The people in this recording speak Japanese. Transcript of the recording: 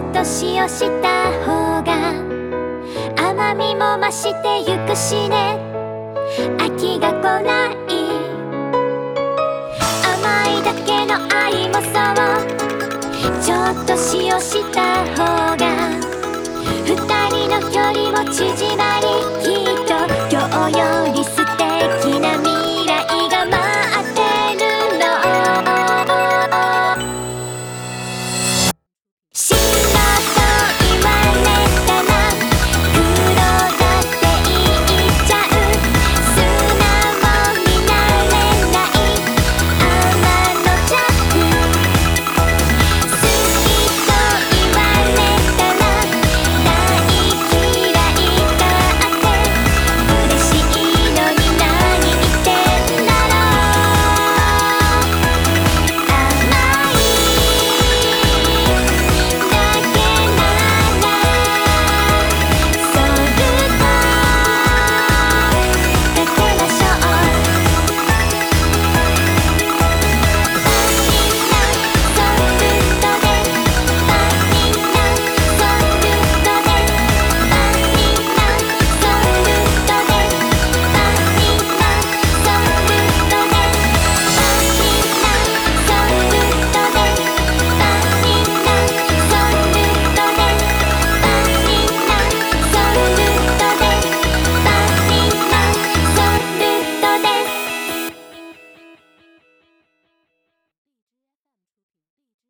をした方が甘みも増してゆくしね。秋が来ない。甘いだけの愛もそう。ちょっと塩した方が二人の距離も縮め